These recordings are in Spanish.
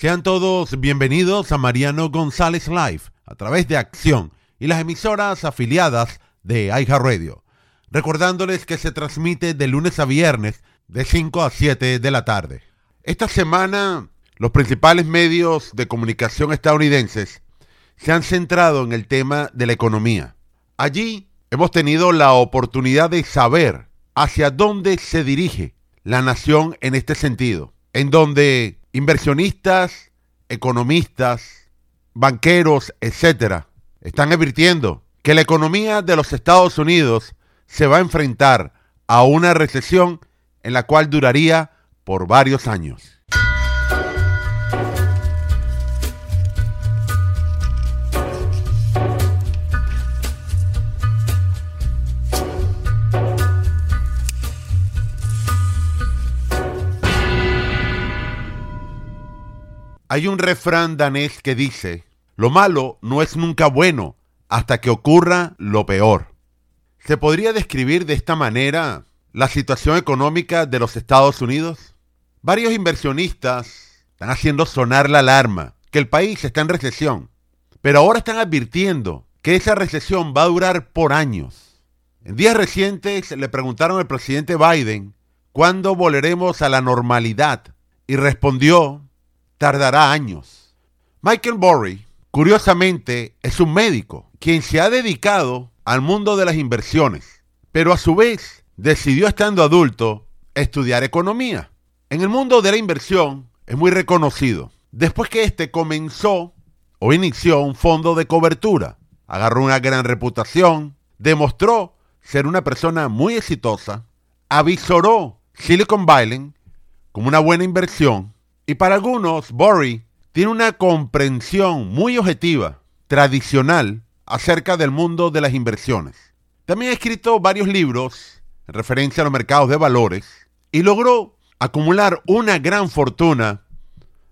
Sean todos bienvenidos a Mariano González Live a través de Acción y las emisoras afiliadas de iHeartRadio. Recordándoles que se transmite de lunes a viernes de 5 a 7 de la tarde. Esta semana los principales medios de comunicación estadounidenses se han centrado en el tema de la economía. Allí hemos tenido la oportunidad de saber hacia dónde se dirige la nación en este sentido, en donde inversionistas, economistas, banqueros, etcétera, están advirtiendo que la economía de los Estados Unidos se va a enfrentar a una recesión en la cual duraría por varios años. Hay un refrán danés que dice, lo malo no es nunca bueno hasta que ocurra lo peor. ¿Se podría describir de esta manera la situación económica de los Estados Unidos? Varios inversionistas están haciendo sonar la alarma que el país está en recesión, pero ahora están advirtiendo que esa recesión va a durar por años. En días recientes le preguntaron al presidente Biden cuándo volveremos a la normalidad y respondió tardará años. Michael Burry, curiosamente, es un médico quien se ha dedicado al mundo de las inversiones, pero a su vez decidió estando adulto estudiar economía. En el mundo de la inversión es muy reconocido. Después que éste comenzó o inició un fondo de cobertura, agarró una gran reputación, demostró ser una persona muy exitosa, avisoró Silicon Valley como una buena inversión y para algunos, Bory tiene una comprensión muy objetiva, tradicional, acerca del mundo de las inversiones. También ha escrito varios libros en referencia a los mercados de valores y logró acumular una gran fortuna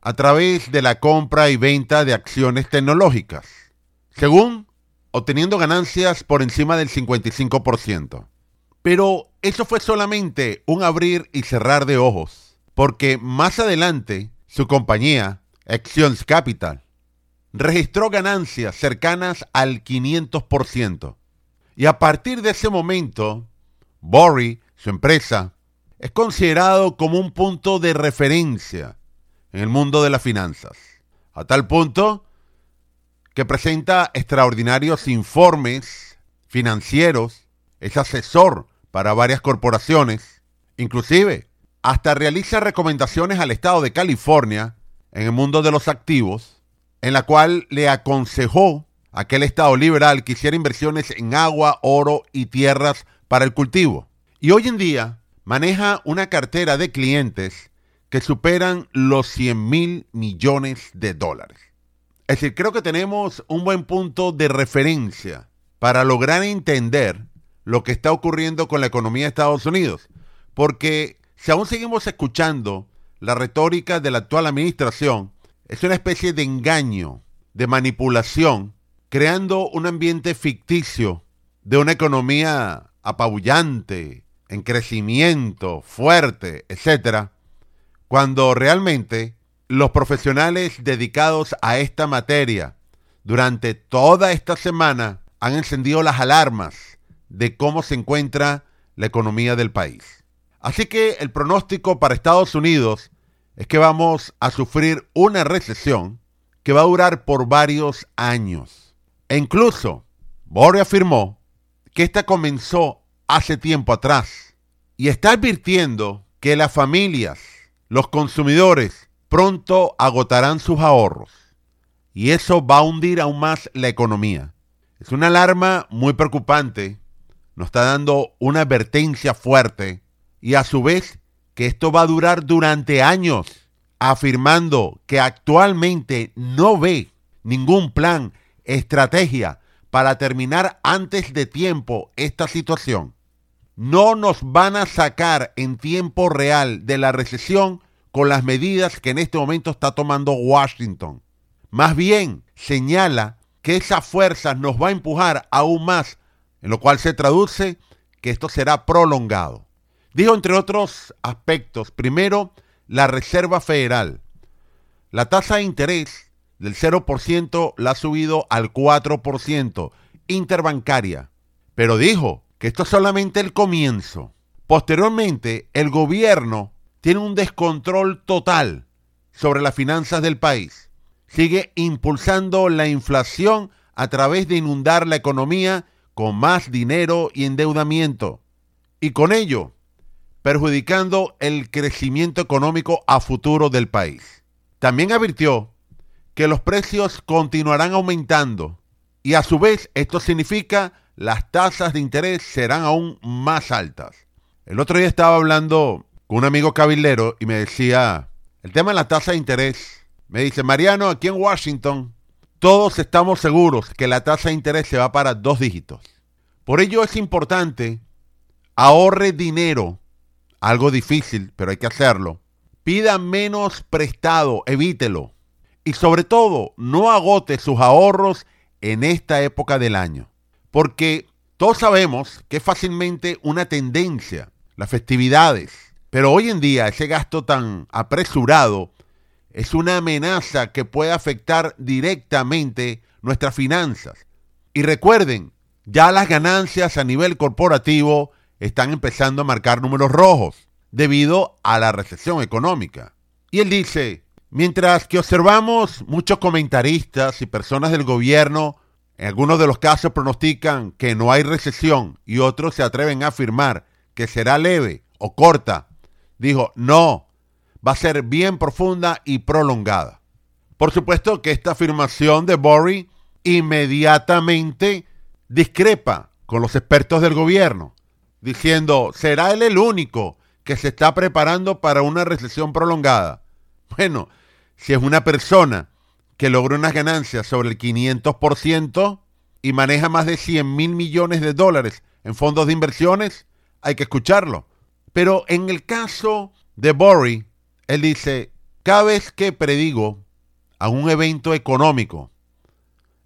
a través de la compra y venta de acciones tecnológicas, según obteniendo ganancias por encima del 55%. Pero eso fue solamente un abrir y cerrar de ojos porque más adelante su compañía, Actions Capital, registró ganancias cercanas al 500%. Y a partir de ese momento, Bory, su empresa, es considerado como un punto de referencia en el mundo de las finanzas. A tal punto que presenta extraordinarios informes financieros, es asesor para varias corporaciones, inclusive hasta realiza recomendaciones al Estado de California en el mundo de los activos, en la cual le aconsejó a aquel Estado liberal que hiciera inversiones en agua, oro y tierras para el cultivo. Y hoy en día maneja una cartera de clientes que superan los 100 mil millones de dólares. Es decir, creo que tenemos un buen punto de referencia para lograr entender lo que está ocurriendo con la economía de Estados Unidos. Porque si aún seguimos escuchando la retórica de la actual administración, es una especie de engaño, de manipulación, creando un ambiente ficticio de una economía apabullante, en crecimiento, fuerte, etc., cuando realmente los profesionales dedicados a esta materia durante toda esta semana han encendido las alarmas de cómo se encuentra la economía del país. Así que el pronóstico para Estados Unidos es que vamos a sufrir una recesión que va a durar por varios años. E incluso, Borre afirmó que esta comenzó hace tiempo atrás y está advirtiendo que las familias, los consumidores, pronto agotarán sus ahorros. Y eso va a hundir aún más la economía. Es una alarma muy preocupante. Nos está dando una advertencia fuerte y a su vez que esto va a durar durante años, afirmando que actualmente no ve ningún plan, estrategia para terminar antes de tiempo esta situación. No nos van a sacar en tiempo real de la recesión con las medidas que en este momento está tomando Washington. Más bien señala que esa fuerza nos va a empujar aún más, en lo cual se traduce que esto será prolongado. Dijo, entre otros aspectos, primero, la Reserva Federal La tasa de interés del 0% la ha subido al 4% interbancaria. Pero dijo que esto es solamente el comienzo. Posteriormente, el gobierno tiene un descontrol total sobre las finanzas del país. Sigue impulsando la inflación a través de inundar la economía con más dinero y endeudamiento. Y con ello, perjudicando el crecimiento económico a futuro del país. También advirtió que los precios continuarán aumentando y a su vez esto significa las tasas de interés serán aún más altas. El otro día estaba hablando con un amigo cabildero y me decía, el tema de la tasa de interés, me dice, Mariano, aquí en Washington, todos estamos seguros que la tasa de interés se va para dos dígitos. Por ello es importante, ahorre dinero, algo difícil, pero hay que hacerlo. Pida menos prestado, evítelo. Y sobre todo, no agote sus ahorros en esta época del año. Porque todos sabemos que es fácilmente una tendencia, las festividades. Pero hoy en día ese gasto tan apresurado es una amenaza que puede afectar directamente nuestras finanzas. Y recuerden, ya las ganancias a nivel corporativo están empezando a marcar números rojos debido a la recesión económica. Y él dice, mientras que observamos muchos comentaristas y personas del gobierno, en algunos de los casos pronostican que no hay recesión y otros se atreven a afirmar que será leve o corta, dijo, no, va a ser bien profunda y prolongada. Por supuesto que esta afirmación de Bory inmediatamente discrepa con los expertos del gobierno, diciendo, ¿será él el único que se está preparando para una recesión prolongada? Bueno, si es una persona que logra unas ganancias sobre el 500% y maneja más de 100 mil millones de dólares en fondos de inversiones, hay que escucharlo. Pero en el caso de Bory, él dice, cada vez que predigo a un evento económico,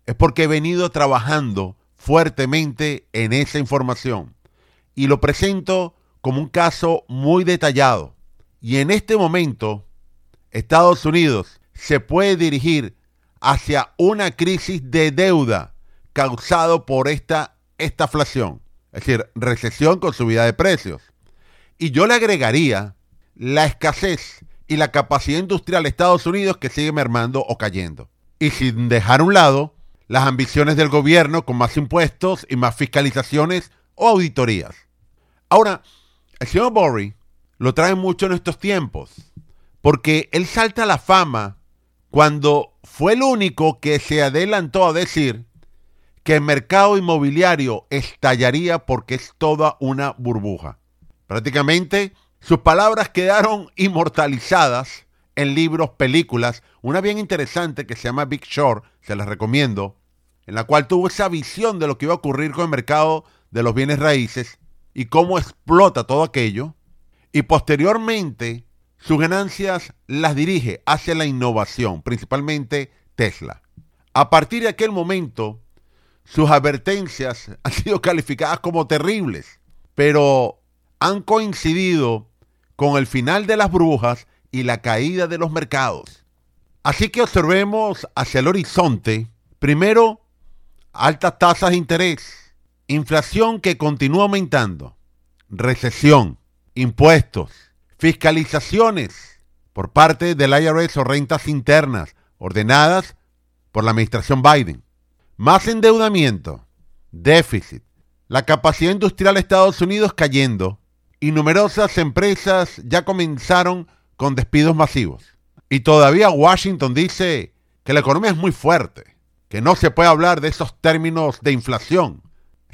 es porque he venido trabajando fuertemente en esa información y lo presento como un caso muy detallado. Y en este momento, Estados Unidos se puede dirigir hacia una crisis de deuda causado por esta estaflación, es decir, recesión con subida de precios. Y yo le agregaría la escasez y la capacidad industrial de Estados Unidos que sigue mermando o cayendo. Y sin dejar a un lado las ambiciones del gobierno con más impuestos y más fiscalizaciones o auditorías. Ahora, el señor Bory lo trae mucho en estos tiempos, porque él salta a la fama cuando fue el único que se adelantó a decir que el mercado inmobiliario estallaría porque es toda una burbuja. Prácticamente sus palabras quedaron inmortalizadas en libros, películas, una bien interesante que se llama Big Short, se las recomiendo, en la cual tuvo esa visión de lo que iba a ocurrir con el mercado de los bienes raíces y cómo explota todo aquello. Y posteriormente sus ganancias las dirige hacia la innovación, principalmente Tesla. A partir de aquel momento, sus advertencias han sido calificadas como terribles, pero han coincidido con el final de las brujas y la caída de los mercados. Así que observemos hacia el horizonte, primero, altas tasas de interés, inflación que continúa aumentando, recesión, impuestos, fiscalizaciones por parte del IRS o rentas internas ordenadas por la administración Biden, más endeudamiento, déficit, la capacidad industrial de Estados Unidos cayendo, y numerosas empresas ya comenzaron con despidos masivos. Y todavía Washington dice que la economía es muy fuerte, que no se puede hablar de esos términos de inflación.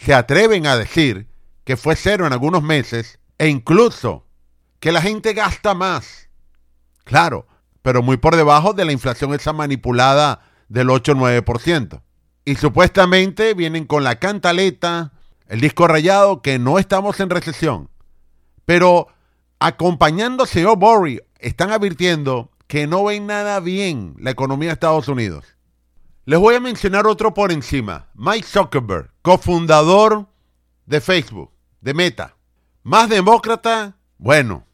Se atreven a decir que fue cero en algunos meses e incluso que la gente gasta más. Claro, pero muy por debajo de la inflación esa manipulada del 8-9%. Y supuestamente vienen con la cantaleta, el disco rayado, que no estamos en recesión. Pero acompañándose a Bory, están advirtiendo que no ven nada bien la economía de Estados Unidos. Les voy a mencionar otro por encima. Mike Zuckerberg, cofundador de Facebook, de Meta. Más demócrata, bueno,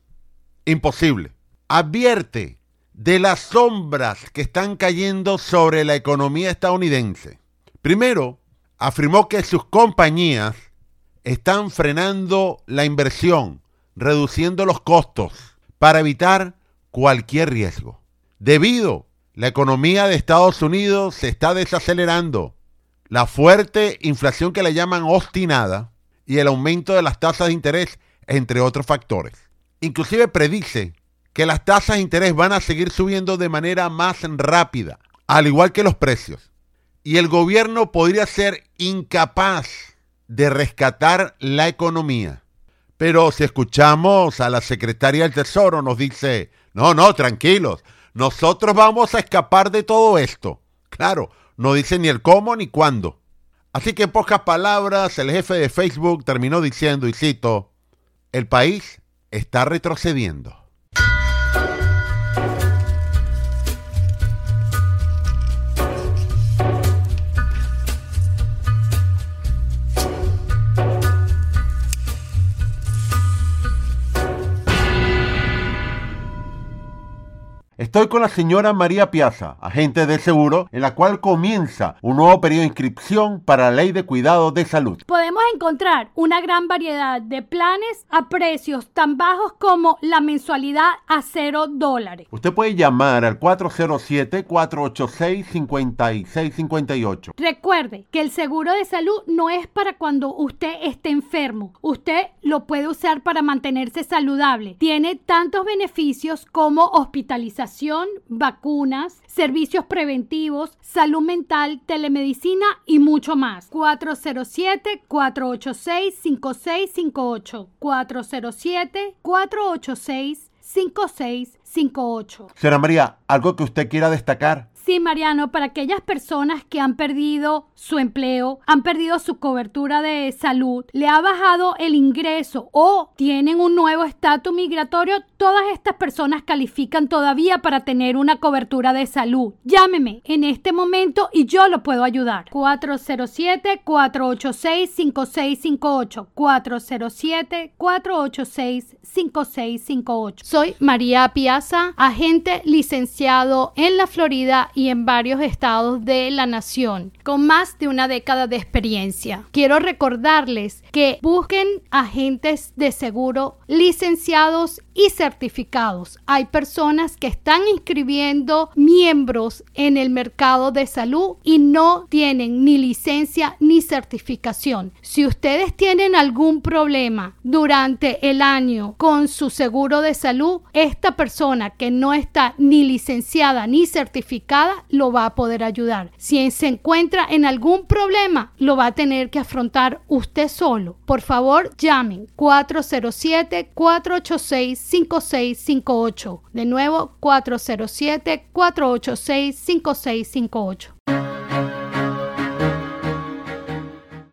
imposible. Advierte de las sombras que están cayendo sobre la economía estadounidense. Primero, afirmó que sus compañías están frenando la inversión, reduciendo los costos para evitar cualquier riesgo. Debido la economía de Estados Unidos se está desacelerando, la fuerte inflación que le llaman obstinada y el aumento de las tasas de interés, entre otros factores. Inclusive predice que las tasas de interés van a seguir subiendo de manera más rápida, al igual que los precios. Y el gobierno podría ser incapaz de rescatar la economía. Pero si escuchamos a la secretaria del Tesoro, nos dice, no, no, tranquilos, nosotros vamos a escapar de todo esto. Claro, no dice ni el cómo ni cuándo. Así que en pocas palabras, el jefe de Facebook terminó diciendo, y cito, el país está retrocediendo. Estoy con la señora María Piazza, agente de seguro, en la cual comienza un nuevo periodo de inscripción para la ley de cuidado de salud. Podemos encontrar una gran variedad de planes a precios tan bajos como la mensualidad a cero dólares. Usted puede llamar al 407-486-5658. Recuerde que el seguro de salud no es para cuando usted esté enfermo. Usted lo puede usar para mantenerse saludable. Tiene tantos beneficios como hospitalización vacunas, servicios preventivos, salud mental, telemedicina y mucho más. 407-486-5658. 407-486-5658. Señora María, ¿algo que usted quiera destacar? Sí, Mariano, para aquellas personas que han perdido su empleo, han perdido su cobertura de salud, le ha bajado el ingreso o tienen un nuevo estatus migratorio, todas estas personas califican todavía para tener una cobertura de salud. Llámeme en este momento y yo lo puedo ayudar. 407-486-5658. 407-486-5658. Soy María Piazza, agente licenciado en la Florida y en varios estados de la nación, con más de una década de experiencia. Quiero recordarles que busquen agentes de seguro licenciados y certificados. Hay personas que están inscribiendo miembros en el mercado de salud y no tienen ni licencia ni certificación. Si ustedes tienen algún problema durante el año con su seguro de salud, esta persona que no está ni licenciada ni certificada lo va a poder ayudar. Si se encuentra en algún problema, lo va a tener que afrontar usted solo. Por favor, llamen 407-486-5658. De nuevo, 407-486-5658.